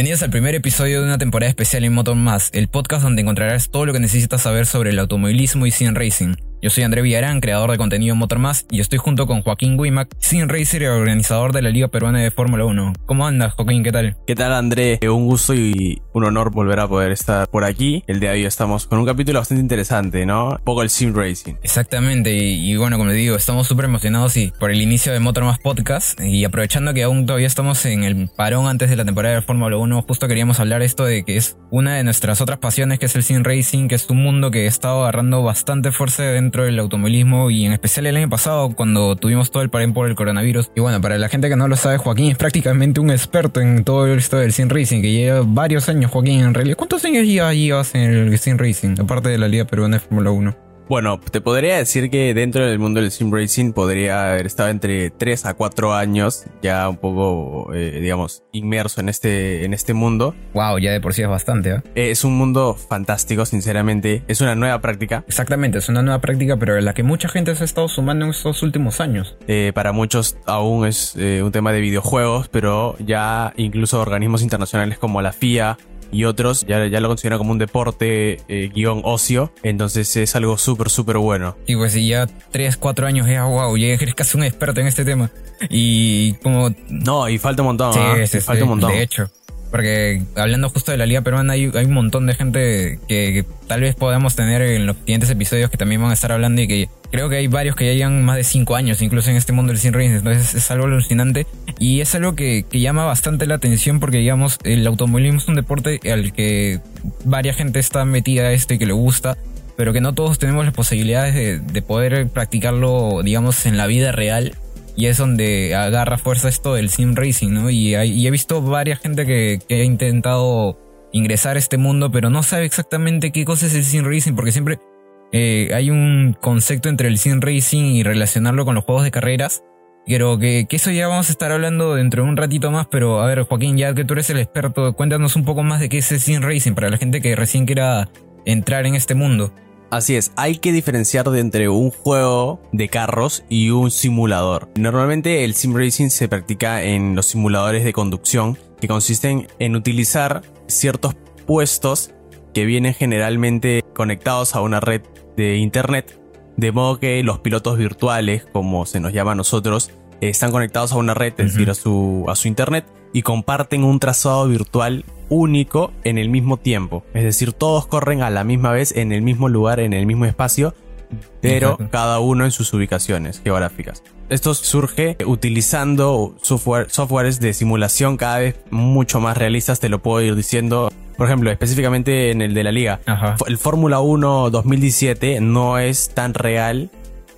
Bienvenidos al primer episodio de una temporada especial en Motor Más, el podcast donde encontrarás todo lo que necesitas saber sobre el automovilismo y sim racing. Yo soy André Villarán, creador de contenido Motor Más, y estoy junto con Joaquín Wimac, sim racer y organizador de la Liga Peruana de Fórmula 1. ¿Cómo andas, Joaquín? ¿Qué tal? ¿Qué tal, André? Un gusto y un honor volver a poder estar por aquí. El día de hoy estamos con un capítulo bastante interesante, ¿no? Un poco el sim racing. Exactamente, y, bueno, como digo, estamos súper emocionados y por el inicio de Motor Más Podcast, y aprovechando que aún todavía estamos en el parón antes de la temporada de Fórmula 1, justo queríamos hablar esto de que es una de nuestras otras pasiones, que es el sim racing, que es un mundo que ha estado agarrando bastante fuerza dentro del automovilismo y en especial el año pasado cuando tuvimos todo el parén por el coronavirus. Y bueno, para la gente que no lo sabe, Joaquín es prácticamente un experto en todo esto del Sim Racing, que lleva varios años, Joaquín, en realidad. ¿Cuántos años ya llevas en el Sim Racing, aparte de la Liga Peruana de Fórmula 1? Bueno, te podría decir que dentro del mundo del sim racing podría haber estado entre 3 a 4 años ya un poco, eh, digamos, inmerso en este, en este mundo. Wow, ya de por sí es bastante, ¿eh? Es un mundo fantástico, sinceramente. Es una nueva práctica. Exactamente, es una nueva práctica, pero en la que mucha gente se ha estado sumando en estos últimos años. Eh, para muchos aún es eh, un tema de videojuegos, pero ya incluso organismos internacionales como la FIA y otros ya, ya lo consideran como un deporte eh, guion ocio, entonces es algo súper, súper bueno. Y pues si ya 3, 4 años ya, wow, ya eres casi un experto en este tema. Y como... No, y falta un montón. Sí, ¿eh? sí, falta un montón. De hecho. Porque hablando justo de la Liga Peruana, hay, hay un montón de gente que, tal vez podamos tener en los siguientes episodios que también van a estar hablando y que creo que hay varios que ya llevan más de 5 años, incluso en este mundo del sin rings. Entonces es algo alucinante y es algo que, llama bastante la atención porque, digamos, el automovilismo es un deporte al que varias gente está metida a esto y que le gusta pero que no todos tenemos las posibilidades de, de, poder practicarlo, digamos, en la vida real y es donde agarra fuerza esto del sim racing, ¿no? Y, he visto varias gente que, ha intentado ingresar a este mundo, pero no sabe exactamente qué cosa es el sim racing, porque siempre eh, hay un concepto entre el sim racing y relacionarlo con los juegos de carreras. Pero que, que, eso ya vamos a estar hablando dentro de un ratito más, pero a ver, Joaquín, ya que tú eres el experto, cuéntanos un poco más de qué es el sim racing para la gente que recién quiera entrar en este mundo. Así es, hay que diferenciar de entre un juego de carros y un simulador. Normalmente el sim racing se practica en los simuladores de conducción que consisten en utilizar ciertos puestos que vienen generalmente conectados a una red de internet, de modo que los pilotos virtuales, como se nos llama a nosotros, están conectados a una red, es decir, a su, a su internet, y comparten un trazado virtual único en el mismo tiempo. Es decir, todos corren a la misma vez en el mismo lugar, en el mismo espacio, pero cada uno en sus ubicaciones geográficas. Esto surge utilizando software, softwares de simulación cada vez mucho más realistas, te lo puedo ir diciendo. Por ejemplo, específicamente en el de la liga. El Fórmula 1 2017 no es tan real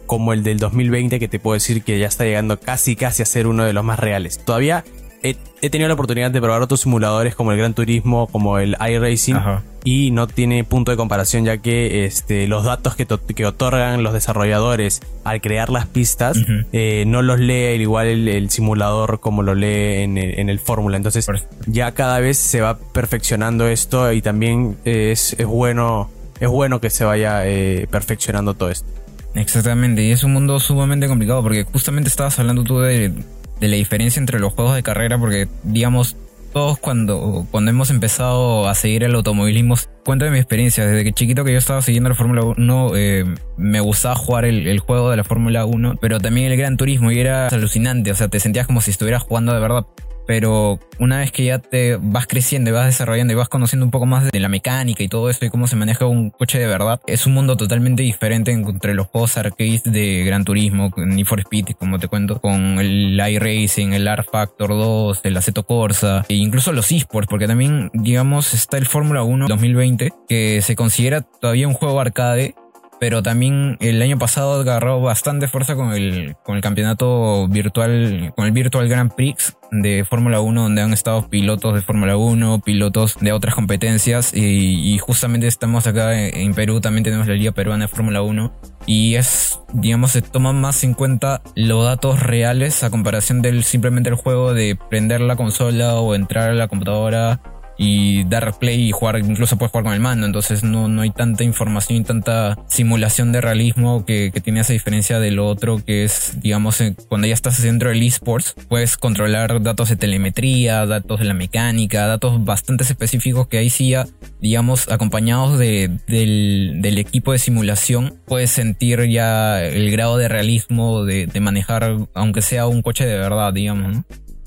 como el del 2020 que te puedo decir que ya está llegando casi casi a ser uno de los más reales. Todavía he, tenido la oportunidad de probar otros simuladores como el Gran Turismo, como el iRacing, y no tiene punto de comparación ya que este, los datos que, que otorgan los desarrolladores al crear las pistas eh, no los lee igual el, simulador como lo lee en el, Fórmula. Entonces ya cada vez se va perfeccionando esto y también es, es bueno, es bueno que se vaya eh, perfeccionando todo esto. Exactamente, y es un mundo sumamente complicado porque justamente estabas hablando tú de de la diferencia entre los juegos de carrera, porque digamos, todos cuando, cuando hemos empezado a seguir el automovilismo, cuento de mi experiencia, desde que chiquito que yo estaba siguiendo la Fórmula 1, eh, me gustaba jugar el, el juego de la Fórmula 1, pero también el Gran Turismo y era alucinante, o sea, te sentías como si estuvieras jugando de verdad pero una vez que ya te vas creciendo y vas desarrollando y vas conociendo un poco más de la mecánica y todo esto y cómo se maneja un coche de verdad, es un mundo totalmente diferente entre los juegos arcades de Gran Turismo, Need for Speed, como te cuento, con el iRacing, el R Factor 2, el Aceto Corsa e incluso los esports, porque también, digamos, está el Fórmula 1 2020, que se considera todavía un juego arcade pero también el año pasado agarró bastante fuerza con el, con el campeonato virtual, con el Virtual Grand Prix de Fórmula 1, donde han estado pilotos de Fórmula 1, pilotos de otras competencias, y, justamente estamos acá en, Perú, también tenemos la Liga Peruana de Fórmula 1, y es, digamos, se toman más en cuenta los datos reales a comparación del simplemente el juego de prender la consola o entrar a la computadora y dar play y jugar, incluso puedes jugar con el mando, entonces no, no hay tanta información y tanta simulación de realismo que, que tiene esa diferencia de lo otro que es, digamos, cuando ya estás dentro del esports, puedes controlar datos de telemetría, datos de la mecánica, datos bastante específicos que ahí sí ya, digamos, acompañados de, del, del, equipo de simulación, puedes sentir ya el grado de realismo de, de manejar, aunque sea un coche de verdad, digamos, ¿no?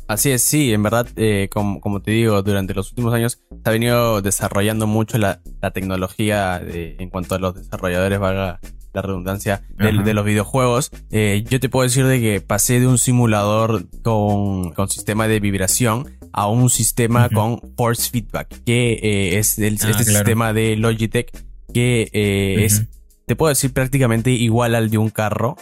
Así es, sí, en verdad, eh, como, como, te digo, durante los últimos años se ha venido desarrollando mucho la, la tecnología de, en cuanto a los desarrolladores, valga la redundancia, de, de los videojuegos. Eh, yo te puedo decir de que pasé de un simulador con, con sistema de vibración a un sistema con force feedback, que eh, es el, Ah, este claro. sistema de Logitech que eh, es, te puedo decir, prácticamente igual al de un carro.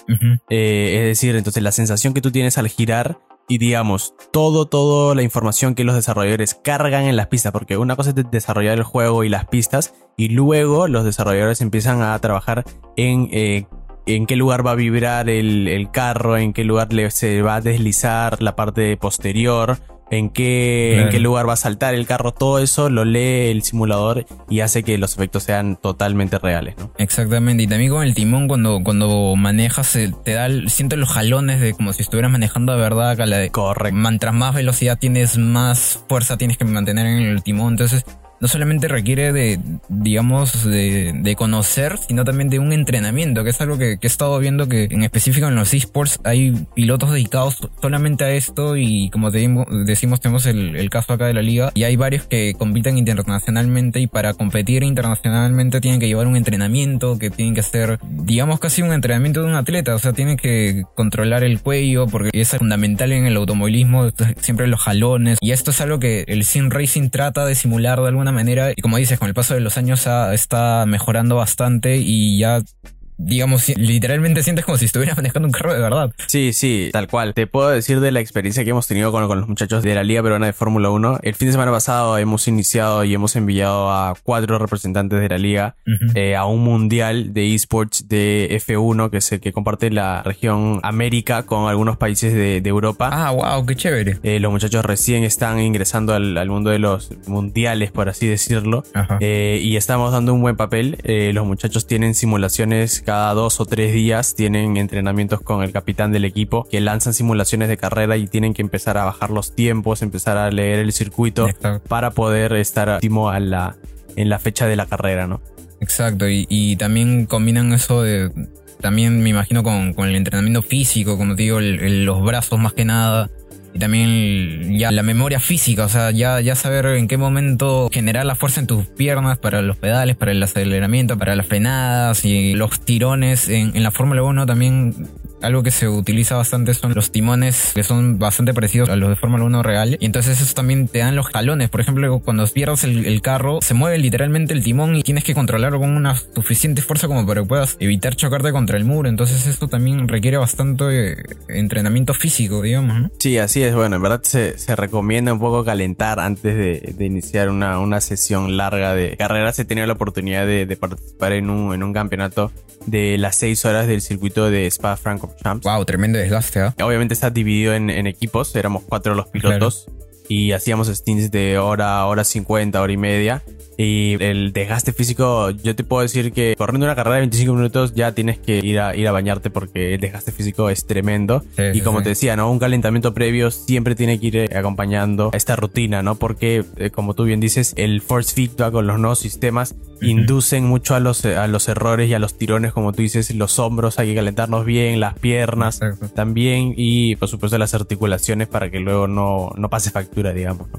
Eh, es decir, entonces la sensación que tú tienes al girar y digamos, todo, todo la información que los desarrolladores cargan en las pistas, porque una cosa es de- desarrollar el juego y las pistas, y luego los desarrolladores empiezan a trabajar en eh, en qué lugar va a vibrar el, el carro, en qué lugar le, se va a deslizar la parte posterior, en qué, en qué lugar va a saltar el carro, todo eso lo lee el simulador y hace que los efectos sean totalmente reales, ¿no? Exactamente, y también con el timón cuando, cuando manejas te da, sientes los jalones de como si estuvieras manejando de verdad a la de Correcto. Mientras más velocidad tienes, más fuerza tienes que mantener en el timón. Entonces, no solamente requiere de, digamos, de, conocer, sino también de un entrenamiento, que es algo que, he estado viendo que en específico en los esports hay pilotos dedicados solamente a esto y como decimos, tenemos el, el caso acá de la liga y hay varios que compiten internacionalmente y para competir internacionalmente tienen que llevar un entrenamiento, que tienen que hacer, digamos, casi un entrenamiento de un atleta, o sea, tienen que controlar el cuello porque es fundamental en el automovilismo, siempre los jalones y esto es algo que el sim racing trata de simular de alguna manera y como dices, con el paso de los años ha- está mejorando bastante y ya digamos, literalmente sientes como si estuvieras manejando un carro de verdad. Sí, sí, tal cual. Te puedo decir de la experiencia que hemos tenido con, con los muchachos de la Liga Peruana de Fórmula 1. El fin de semana pasado hemos iniciado y hemos enviado a cuatro representantes de la Liga eh, a un mundial de esports de F1, que es el que comparte la región América con algunos países de, de Europa. Ah, wow, qué chévere. Eh, los muchachos recién están ingresando al, al mundo de los mundiales, por así decirlo. Eh, y estamos dando un buen papel. Eh, los muchachos tienen simulaciones cada dos o tres días, tienen entrenamientos con el capitán del equipo que lanzan simulaciones de carrera y tienen que empezar a bajar los tiempos, empezar a leer el circuito Exacto. para poder estar óptimo a la, en la fecha de la carrera, ¿no? Exacto, y, y también combinan eso de. También me imagino con, con el entrenamiento físico, como te digo, el- el- los brazos más que nada. Y también ya la memoria física, o sea, ya, ya saber en qué momento generar la fuerza en tus piernas para los pedales, para el aceleramiento, para las frenadas y los tirones. En, en la Fórmula 1 también algo que se utiliza bastante son los timones, que son bastante parecidos a los de Fórmula 1 real. Y entonces esos también te dan los jalones. Por ejemplo, cuando pierdas el, el carro, se mueve literalmente el timón y tienes que controlarlo con una suficiente fuerza como para que puedas evitar chocarte contra el muro. Entonces esto también requiere bastante eh, entrenamiento físico, digamos, ¿no? Sí, así es. Bueno, en verdad se, se recomienda un poco calentar antes de, iniciar una, una sesión larga de carreras. He tenido la oportunidad de, de participar en un, en un campeonato de las 6 horas del circuito de Wow, tremendo desgaste, ¿ah? Obviamente está dividido en, en equipos, éramos cuatro los pilotos y hacíamos stints de hora, hora 50, hora y media. Y el desgaste físico, yo te puedo decir que corriendo una carrera de 25 minutos ya tienes que ir a, ir a bañarte porque el desgaste físico es tremendo. Sí, y como sí. te decía, ¿no? Un calentamiento previo siempre tiene que ir eh, acompañando a esta rutina, ¿no? Porque, eh, como tú bien dices, el force feedback con los nuevos sistemas inducen mucho a los, a los errores y a los tirones, como tú dices, los hombros hay que calentarnos bien, las piernas Exacto. también y por supuesto las articulaciones para que luego no, no pase factura,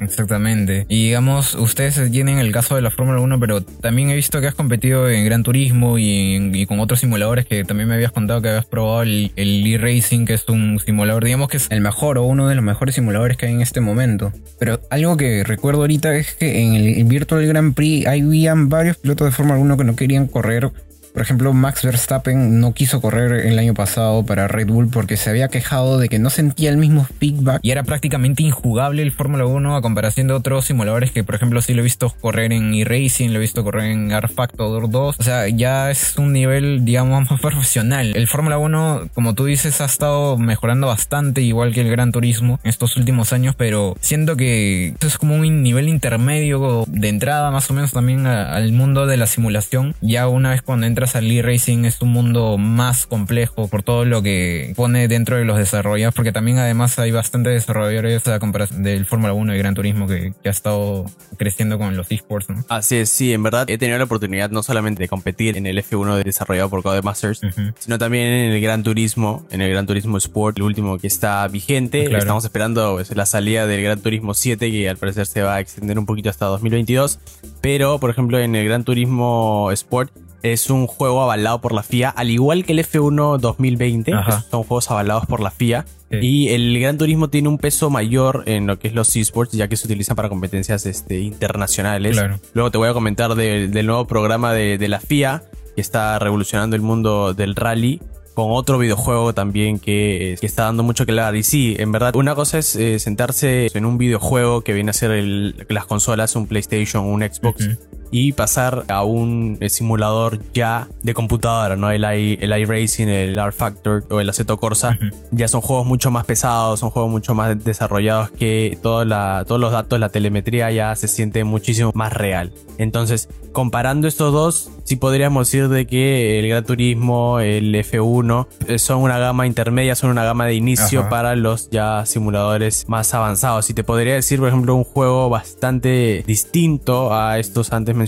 Exactamente. Y digamos, ustedes tienen el caso de la Fórmula 1, pero también he visto que has competido en Gran Turismo y, con otros simuladores que también me habías contado que habías probado el, el e-Racing, que es un simulador, digamos que es el mejor o uno de los mejores simuladores que hay en este momento. Pero algo que recuerdo ahorita es que en el Virtual Grand Prix habían varios pilotos de Fórmula 1 que no querían correr Por ejemplo, Max Verstappen no quiso correr el año pasado para Red Bull porque se había quejado de que no sentía el mismo feedback y era prácticamente injugable el Fórmula 1 a comparación de otros simuladores que, por ejemplo, sí lo he visto correr en eRacing, lo he visto correr en R Factor 2. O sea, ya es un nivel, digamos, más profesional. El Fórmula 1, como tú dices, ha estado mejorando bastante, igual que el Gran Turismo en estos últimos años, pero siento que es como un nivel intermedio de entrada, más o menos también al mundo de la simulación. Ya una vez cuando entras al e-racing es un mundo más complejo por todo lo que pone dentro de los desarrolladores, porque también además hay bastantes desarrolladores a comparación del Fórmula 1 y Gran Turismo que, ha estado creciendo con los esports. ¿no? Así es, sí, en verdad he tenido la oportunidad no solamente de competir en el F1 desarrollado por Codemasters, sino también en el Gran Turismo, en el Gran Turismo Sport, el último que está vigente. Estamos esperando pues, la salida del Gran Turismo 7, que al parecer se va a extender un poquito hasta 2022. Pero, por ejemplo, en el Gran Turismo Sport es un juego avalado por la FIA, al igual que el F1 2020, son juegos avalados por la FIA. Y el Gran Turismo tiene un peso mayor en lo que es los esports, ya que se utilizan para competencias este, internacionales. Luego te voy a comentar del nuevo programa de, de la FIA, que está revolucionando el mundo del rally con otro videojuego también que, que, está dando mucho que hablar. Y sí, en verdad, una cosa es eh, sentarse en un videojuego que viene a ser el, las consolas, un PlayStation, un Xbox. Y pasar a un simulador ya de computadora, ¿no? El, i, el iRacing, el R Factor o el Assetto Corsa. Ya son juegos mucho más pesados, son juegos mucho más desarrollados que toda la, todos los datos, la telemetría ya se siente muchísimo más real. Entonces, comparando estos dos, sí podríamos decir de que el Gran Turismo, el F1, eh, son una gama intermedia, son una gama de inicio para los ya simuladores más avanzados. Y te podría decir, por ejemplo, un juego bastante distinto a estos antes mencionados,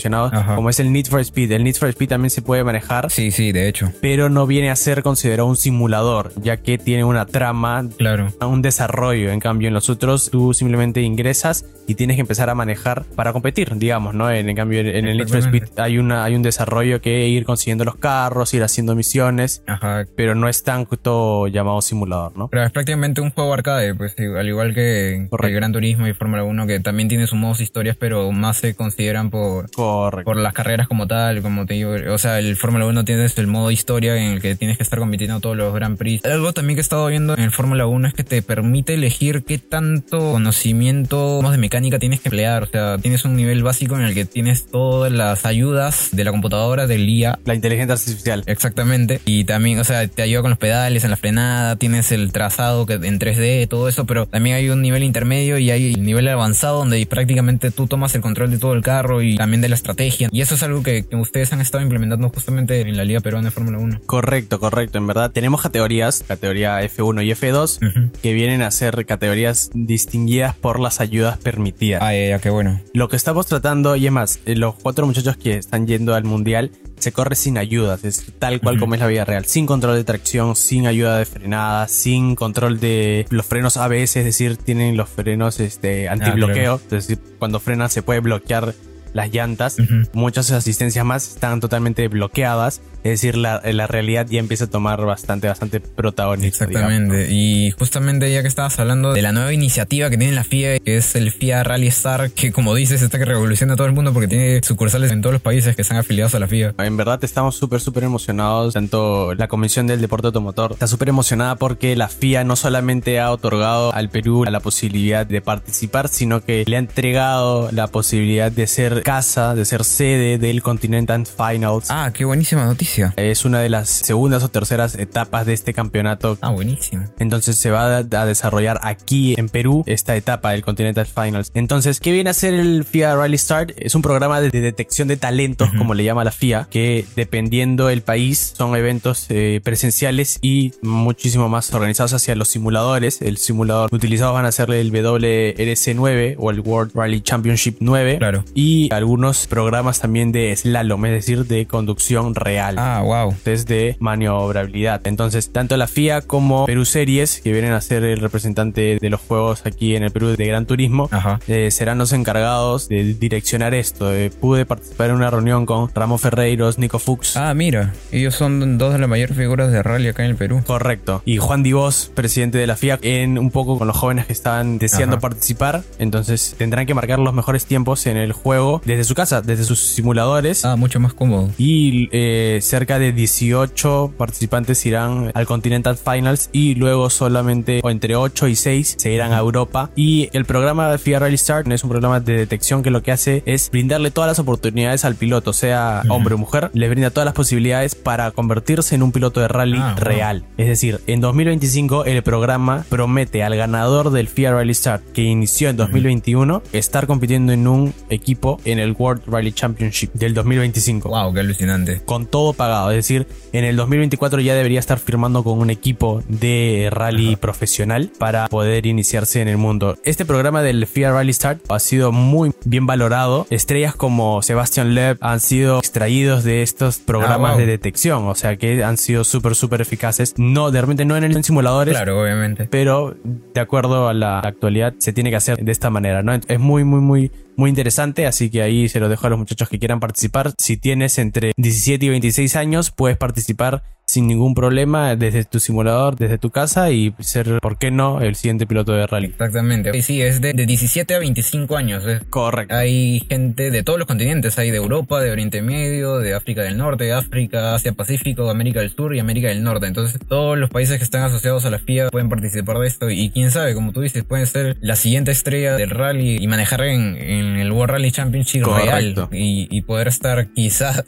como es el Need for Speed. El Need for Speed también se puede manejar. Sí, sí, de hecho. Pero no viene a ser considerado un simulador, ya que tiene una trama, claro. un desarrollo. En cambio, en los otros tú simplemente ingresas y tienes que empezar a manejar para competir, digamos, ¿no? En, cambio, en el Need for Speed hay, una, hay un desarrollo que ir consiguiendo los carros, ir haciendo misiones, pero no es tanto llamado simulador, ¿no? Pero es prácticamente un juego arcade, pues al igual que, el Gran Turismo y Fórmula 1, que también tiene sus modos historias, pero más se consideran por, por las carreras como tal, como te digo, o sea, el Fórmula 1 tienes el modo historia en el que tienes que estar compitiendo todos los Grand Prix. Algo también que he estado viendo en el Fórmula 1 es que te permite elegir qué tanto conocimiento de mecánica tienes que emplear, o sea, tienes un nivel básico en el que tienes todas las ayudas de la computadora, del IA. La inteligencia artificial. Exactamente. Y también, o sea, te ayuda con los pedales, en la frenada, tienes el trazado que en 3D, todo eso, pero también hay un nivel intermedio y hay el nivel avanzado donde prácticamente tú tomas el control de todo el carro y también de la estrategia. Y eso es algo que, ustedes han estado implementando justamente en la Liga Peruana de Fórmula 1. Correcto, correcto. En verdad, tenemos categorías, categoría F1 y F2, que vienen a ser categorías distinguidas por las ayudas permitidas. Ah, ya, qué bueno. Lo que estamos tratando, y es más, eh, los cuatro muchachos que están yendo al mundial se corre sin ayudas, es tal cual como es la vida real, sin control de tracción, sin ayuda de frenada, sin control de los frenos ABS, es decir, tienen los frenos este, antibloqueo, ah, es decir, cuando frenan se puede bloquear las llantas. Muchas asistencias más están totalmente bloqueadas. Es decir, la, la realidad ya empieza a tomar bastante, bastante protagonismo. Exactamente. Y justamente ya que estabas hablando de la nueva iniciativa que tiene la FIA, que es el FIA Rally Star, que como dices, está que revoluciona a todo el mundo porque tiene sucursales en todos los países que están afiliados a la FIA. En verdad estamos súper, súper emocionados. Tanto la Comisión del Deporte Automotor está súper emocionada porque la FIA no solamente ha otorgado al Perú la posibilidad de participar, sino que le ha entregado la posibilidad de ser casa, de ser sede del Continental Finals. Ah, qué buenísima noticia. Es una de las segundas o terceras etapas de este campeonato. Ah, buenísimo. Entonces se va a desarrollar aquí en Perú esta etapa del Continental Finals. Entonces, ¿qué viene a ser el FIA Rally Start? Es un programa de detección de talentos, como le llama la FIA, que dependiendo del país son eventos eh, presenciales y muchísimo más organizados hacia los simuladores. El simulador utilizado van a ser el WRC9 o el World Rally Championship 9. Claro. Y algunos programas también de slalom, es decir, de conducción real. Ah, wow. Desde maniobrabilidad. Entonces, tanto la FIA como Perú Series, que vienen a ser el representante de los juegos aquí en el Perú de Gran Turismo, eh, serán los encargados de direccionar esto. Eh, pude participar en una reunión con Ramón Ferreiros, Nico Fuchs. Ah, mira, ellos son dos de las mayores figuras de rally acá en el Perú. Correcto. Y Juan Divos, presidente de la FIA, en un poco con los jóvenes que están deseando participar. Entonces, tendrán que marcar los mejores tiempos en el juego desde su casa, desde sus simuladores. Ah, mucho más cómodo. Y eh, cerca de 18 participantes irán al Continental Finals y luego solamente o entre 8 y 6 se irán a Europa. Y el programa FIA Rally Start es un programa de detección que lo que hace es brindarle todas las oportunidades al piloto, sea hombre o mujer, le brinda todas las posibilidades para convertirse en un piloto de rally Ah, wow. real. Es decir, en 2025 el programa promete al ganador del FIA Rally Start que inició en 2021 estar compitiendo en un equipo en el World Rally Championship del 2025 Wow, qué alucinante. con todo pagado. Es decir, en el 2024 ya debería estar firmando con un equipo de rally profesional para poder iniciarse en el mundo. Este programa del FIA Rally Start ha sido muy bien valorado. Estrellas como Sebastian Loeb han sido extraídos de estos programas Ah, wow. de detección, o sea que han sido súper, súper eficaces. No, de repente no en el simuladores. Claro, obviamente. Pero de acuerdo a la actualidad se tiene que hacer de esta manera, ¿no? Es muy, muy, muy, muy interesante, así que ahí se lo dejo a los muchachos que quieran participar. Si tienes entre 17 y 26 años, puedes participar sin ningún problema desde tu simulador, desde tu casa y ser, ¿por qué no?, el siguiente piloto de rally. Exactamente. Y sí, es de, de 17 a 25 años. es- Correcto. Hay gente de todos los continentes. Hay de Europa, de Oriente Medio, de África del Norte, África, Asia Pacífico, América del Sur y América del Norte. Entonces, todos los países que están asociados a la FIA pueden participar de esto. Y quién sabe, como tú dices, pueden ser la siguiente estrella del rally y manejar en, en el World Rally Championship Correcto. real. Y, y poder estar quizás.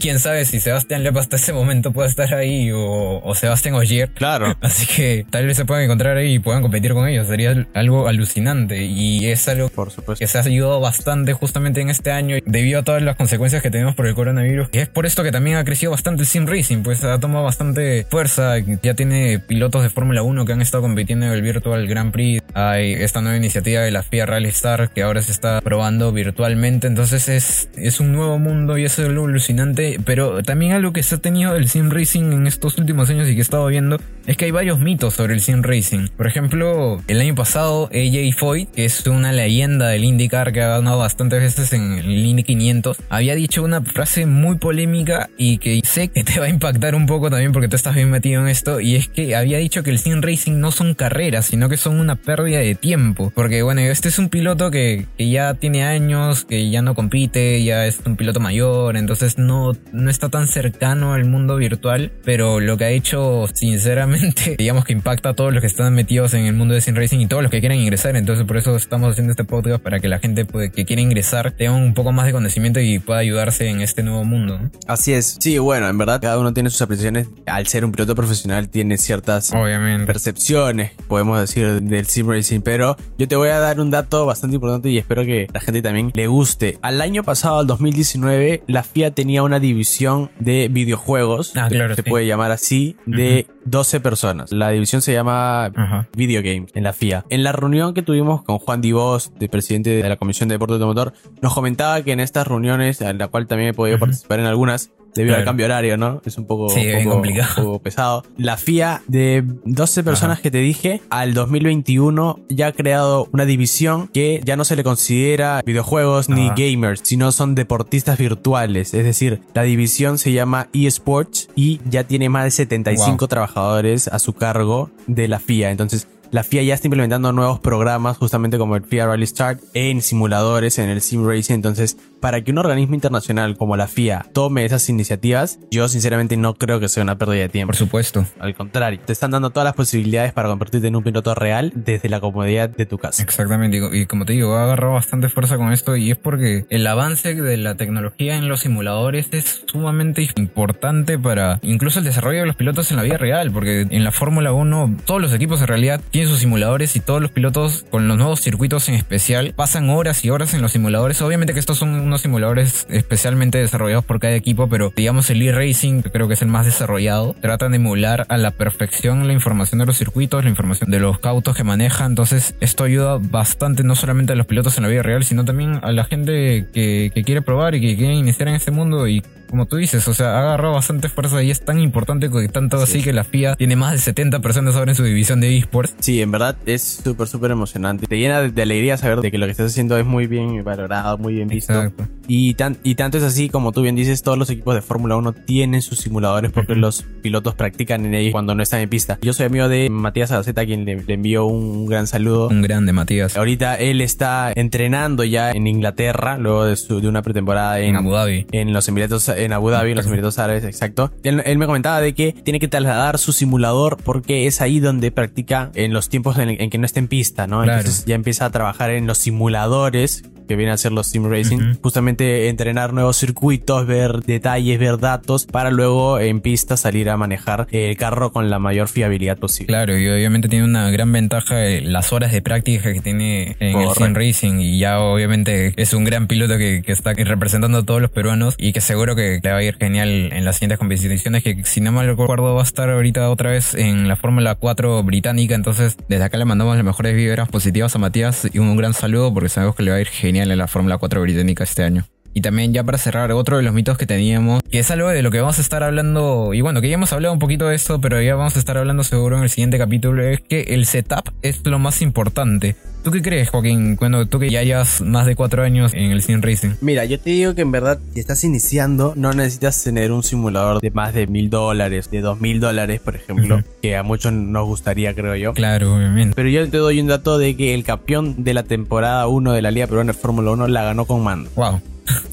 Quién sabe si Sebastián Lepp hasta ese momento puede estar ahí o, o Sebastián Ogier. Claro. Así que tal vez se puedan encontrar ahí y puedan competir con ellos. Sería algo alucinante y es algo Por supuesto. que se ha ayudado bastante justamente en este año debido a todas las consecuencias que tenemos por el coronavirus. Y es por esto que también ha crecido bastante el Sim Racing, pues ha tomado bastante fuerza. Ya tiene pilotos de Fórmula 1 que han estado compitiendo en el Virtual Grand Prix. Hay esta nueva iniciativa de la FIA Rally Star que ahora se está probando virtualmente. Entonces es, es un nuevo mundo y es algo alucinante. Pero también algo que se ha tenido el Sim Racing en estos últimos años y que he estado viendo es que hay varios mitos sobre el Sim Racing. Por ejemplo, el año pasado AJ Foyt, que es una leyenda del IndyCar que ha ganado bastantes veces en el Indy 500, había dicho una frase muy polémica y que sé que te va a impactar un poco también porque tú estás bien metido en esto y es que había dicho que el Sim Racing no son carreras, sino que son una pérdida de tiempo. Porque bueno, este es un piloto que, que ya tiene años, que ya no compite, ya es un piloto mayor, entonces no, no está tan cercano al mundo virtual, pero lo que ha hecho sinceramente, digamos que impacta a todos los que están metidos en el mundo de Sim Racing y todos los que quieren ingresar, entonces por eso estamos haciendo este podcast para que la gente que quiere ingresar tenga un poco más de conocimiento y pueda ayudarse en este nuevo mundo. Así es. Sí, bueno, en verdad cada uno tiene sus apreciaciones. Al ser un piloto profesional tiene ciertas Obviamente. percepciones, podemos decir, del sim racing, pero yo te voy a dar un dato bastante importante y espero que la gente también le guste. Al año pasado, al 2019, la FIA tenía una división de videojuegos, Ah, claro, se sí. puede llamar así, de 12 personas. La división se llama. Video Games en la FIA. En la reunión que tuvimos con Juan Divos, de presidente de la Comisión de Deporte Automotor, nos comentaba que en estas reuniones, en la cual también he podido participar en algunas, debido al cambio horario, ¿no? Es un poco, Sí, un bien complicado. un poco pesado. La FIA de 12 personas que te dije, al 2021 ya ha creado una división que ya no se le considera videojuegos ni gamers, sino son deportistas virtuales. Es decir, la división se llama eSports y ya tiene más de 75 Wow. trabajadores a su cargo de la FIA. Entonces, la FIA ya está implementando nuevos programas, justamente como el FIA Rally Start, en simuladores, en el Sim Racing. Entonces, para que un organismo internacional como la FIA tome esas iniciativas, yo sinceramente no creo que sea una pérdida de tiempo. Por supuesto. Al contrario, te están dando todas las posibilidades para convertirte en un piloto real desde la comodidad de tu casa. Exactamente, y como te digo, ha agarrado bastante fuerza con esto y es porque el avance de la tecnología en los simuladores es sumamente importante para incluso el desarrollo de los pilotos en la vida real, porque en la Fórmula 1 todos los equipos en realidad tienen sus simuladores y todos los pilotos con los nuevos circuitos en especial pasan horas y horas en los simuladores. Obviamente que estos son unos simuladores especialmente desarrollados por cada equipo, pero digamos el e-racing creo que es el más desarrollado, tratan de emular a la perfección la información de los circuitos, la información de los cautos que maneja, entonces esto ayuda bastante no solamente a los pilotos en la vida real, sino también a la gente que, que quiere probar y que quiere iniciar en este mundo y como tú dices, o sea, ha agarrado bastante fuerza y es tan importante que tanto así que la FIA tiene más de 70 personas ahora en su división de esports. Sí, en verdad es súper, súper emocionante. Te llena de, alegría saber de que lo que estás haciendo es muy bien valorado, muy bien visto. Exacto. Y, tan, y tanto es así, como tú bien dices, todos los equipos de Fórmula 1 tienen sus simuladores porque los pilotos practican en ellos cuando no están en pista. Yo soy amigo de Matías Araceta, a quien le, envío un gran saludo. Un grande Matías. Ahorita él está entrenando ya en Inglaterra, luego de, su, de una pretemporada en, Abu Dhabi. En los Emiratos, en Abu Dhabi, en los Emiratos Árabes, exacto. Él, me comentaba de que tiene que trasladar su simulador porque es ahí donde practica en los tiempos en, que no está en pista, ¿no? Entonces ya empieza a trabajar en los simuladores que viene a ser los sim racing, justamente entrenar nuevos circuitos, ver detalles, ver datos para luego en pista salir a manejar el carro con la mayor fiabilidad posible. Claro, y obviamente tiene una gran ventaja las horas de práctica que tiene en el sim racing y ya obviamente es un gran piloto que, está representando a todos los peruanos y que seguro que le va a ir genial en las siguientes competiciones que si no mal recuerdo va a estar ahorita otra vez en la Fórmula 4 británica, entonces desde acá le mandamos las mejores vibras positivas a Matías y un gran saludo porque sabemos que le va a ir genial en la Fórmula 4 británica este año. Y también ya para cerrar, otro de los mitos que teníamos, que es algo de lo que vamos a estar hablando, y bueno, que ya hemos hablado un poquito de esto, pero ya vamos a estar hablando seguro en el siguiente capítulo, es que el setup es lo más importante. ¿Tú qué crees, Joaquín, cuando tú que ya hayas más de cuatro años en el sim racing? Mira, yo te digo que en verdad, si estás iniciando, no necesitas tener un simulador de más de mil dólares, de dos mil dólares, por ejemplo, que a muchos nos gustaría, creo yo. Claro, obviamente. Pero yo te doy un dato de que el campeón de la temporada 1 de la Liga Peruana de Fórmula 1 la ganó con mando. Wow.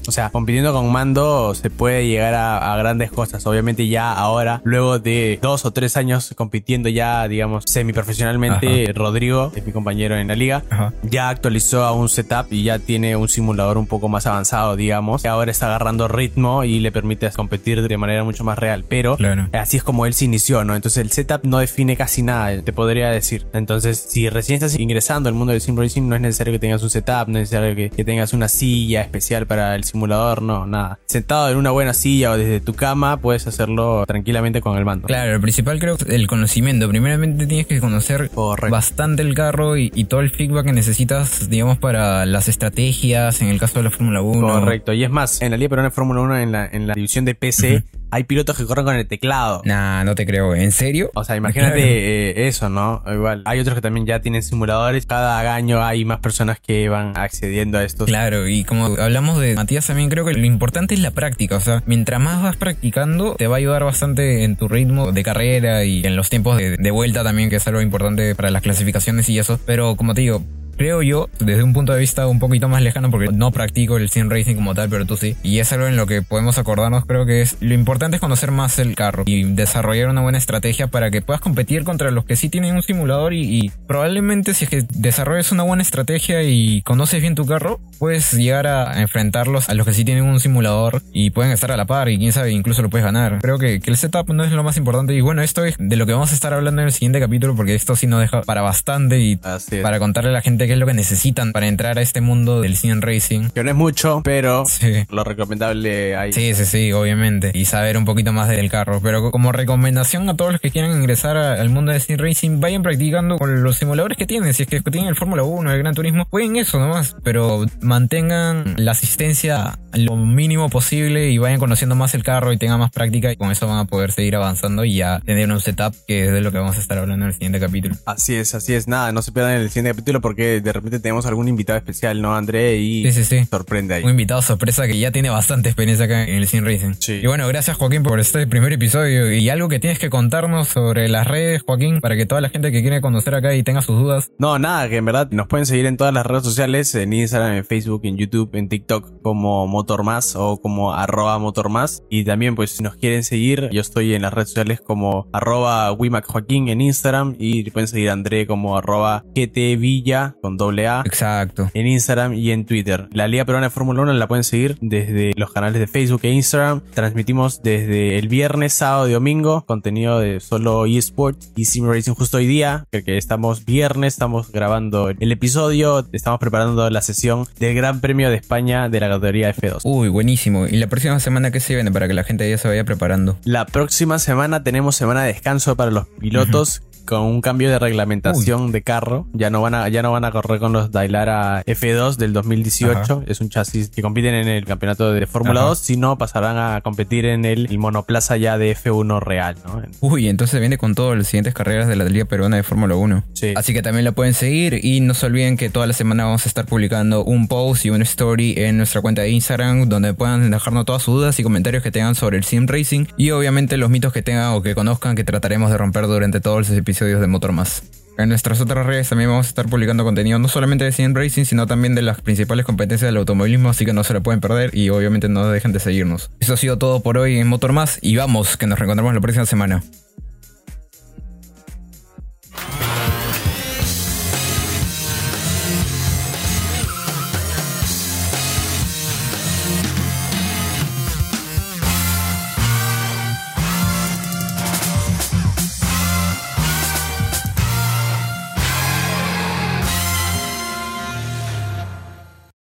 O sea, compitiendo con mando se puede llegar a, grandes cosas. Obviamente ya ahora, luego de dos o tres años compitiendo ya, digamos, semiprofesionalmente, Rodrigo, es mi compañero en la liga, ya actualizó a un setup y ya tiene un simulador un poco más avanzado, digamos. Ahora está agarrando ritmo y le permite competir de manera mucho más real. Pero así es como él se inició, ¿no? Entonces el setup no define casi nada, te podría decir. Entonces, si recién estás ingresando al mundo del sim racing, no es necesario que tengas un setup, no es necesario que tengas una silla especial para el simulador, no, nada. Sentado en una buena silla o desde tu cama, puedes hacerlo tranquilamente con el mando. Claro, el principal creo que el conocimiento. Primeramente tienes que conocer bastante el carro y, todo el feedback que necesitas, digamos, para las estrategias, en el caso de la Fórmula 1. Correcto, y es más, en la Liga Peruana de Fórmula 1, en la, en la división de PC, hay pilotos que corren con el teclado. Nah, no te creo. ¿En serio? O sea, imagínate eh, eso, ¿no? Igual. Hay otros que también ya tienen simuladores. Cada año hay más personas que van accediendo a estos. Claro, y como hablamos de Matías también, creo que lo importante es la práctica. O sea, mientras más vas practicando, te va a ayudar bastante en tu ritmo de carrera y en los tiempos de, de vuelta también, que es algo importante para las clasificaciones y eso. Pero como te digo, creo yo, desde un punto de vista un poquito más lejano, porque no practico el sim racing como tal, pero tú sí. Y es algo en lo que podemos acordarnos, creo que es lo importante es conocer más el carro y desarrollar una buena estrategia para que puedas competir contra los que sí tienen un simulador y, probablemente si es que desarrolles una buena estrategia y conoces bien tu carro, puedes llegar a enfrentarlos a los que sí tienen un simulador y pueden estar a la par y quién sabe, incluso lo puedes ganar. Creo que, que el setup no es lo más importante y bueno, esto es de lo que vamos a estar hablando en el siguiente capítulo porque esto sí nos deja para bastante y para contarle a la gente qué es lo que necesitan para entrar a este mundo del sim racing. Que no es mucho, pero lo recomendable ahí. Sí, sí, sí, obviamente. Y saber un poquito más del carro. Pero como recomendación a todos los que quieran ingresar al mundo del sim racing, vayan practicando con los simuladores que tienen. Si es que tienen el Fórmula 1, el Gran Turismo, jueguen eso nomás. Pero mantengan la asistencia lo mínimo posible y vayan conociendo más el carro y tengan más práctica y con eso van a poder seguir avanzando y ya tener un setup que es de lo que vamos a estar hablando en el siguiente capítulo. Así es, así es. Nada, no se pierdan el siguiente capítulo porque de repente tenemos algún invitado especial, ¿no, André? Y sí, sí, sí. sorprende ahí. Un invitado sorpresa que ya tiene bastante experiencia acá en el Sim Racing. Sí. Y bueno, gracias Joaquín por este primer episodio y algo que tienes que contarnos sobre las redes, Joaquín, para que toda la gente que quiere conocer acá y tenga sus dudas. No, nada, que en verdad nos pueden seguir en todas las redes sociales, en Instagram, en Facebook, en YouTube, en TikTok como Motormas o como arroba Motormas. Y también pues si nos quieren seguir, yo estoy en las redes sociales como arroba Joaquín en Instagram y pueden seguir a André como arroba Villa con doble A. Exacto. En Instagram y en Twitter. La Liga Peruana de Fórmula 1 la pueden seguir desde los canales de Facebook e Instagram. Transmitimos desde el viernes, sábado y domingo contenido de solo eSport y Sim Racing justo hoy día, que estamos viernes, estamos grabando el episodio, estamos preparando la sesión del Gran Premio de España de la categoría F2. Uy, buenísimo. ¿Y la próxima semana qué se viene para que la gente ya se vaya preparando? La próxima semana tenemos semana de descanso para los pilotos con un cambio de reglamentación de carro. Ya no van a, ya no van a correr con los Dailara F2 del 2018. Es un chasis que compiten en el campeonato de Fórmula 2, sino pasarán a competir en el, monoplaza ya de F1 real, ¿no? Uy, entonces viene con todas las siguientes carreras de la Liga Peruana de Fórmula 1. Sí. Así que también la pueden seguir y no se olviden que toda la semana vamos a estar publicando un post y una story en nuestra cuenta de Instagram donde puedan dejarnos todas sus dudas y comentarios que tengan sobre el Sim Racing y obviamente los mitos que tengan o que conozcan que trataremos de romper durante todos los episodios de Motor Más. En nuestras otras redes también vamos a estar publicando contenido no solamente de Sim Racing, sino también de las principales competencias del automovilismo, así que no se lo pueden perder y obviamente no dejen de seguirnos. Eso ha sido todo por hoy en Motor Más y vamos, que nos reencontramos la próxima semana.